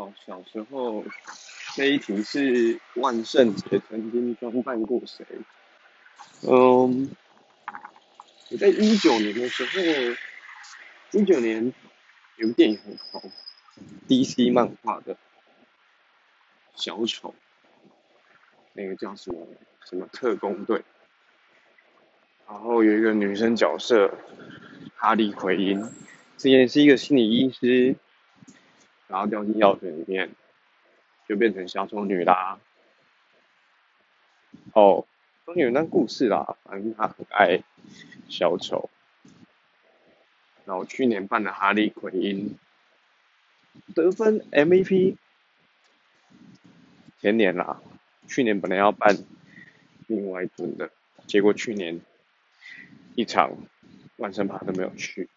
哦，小时候那一题是万圣节曾经装扮过谁？嗯，我在一九年的时候，一九年有个电影很红，DC 漫画的小丑，那个叫什么什么特工队，然后有一个女生角色哈利奎因，之前是一个心理医师。然后掉进药水里面，就变成小丑女啦。哦，都有段故事啦，反正他很爱小丑。然后去年办的哈利奎因得分 MVP，前年啦，去年本来要办另外一尊的，结果去年一场万圣趴都没有去。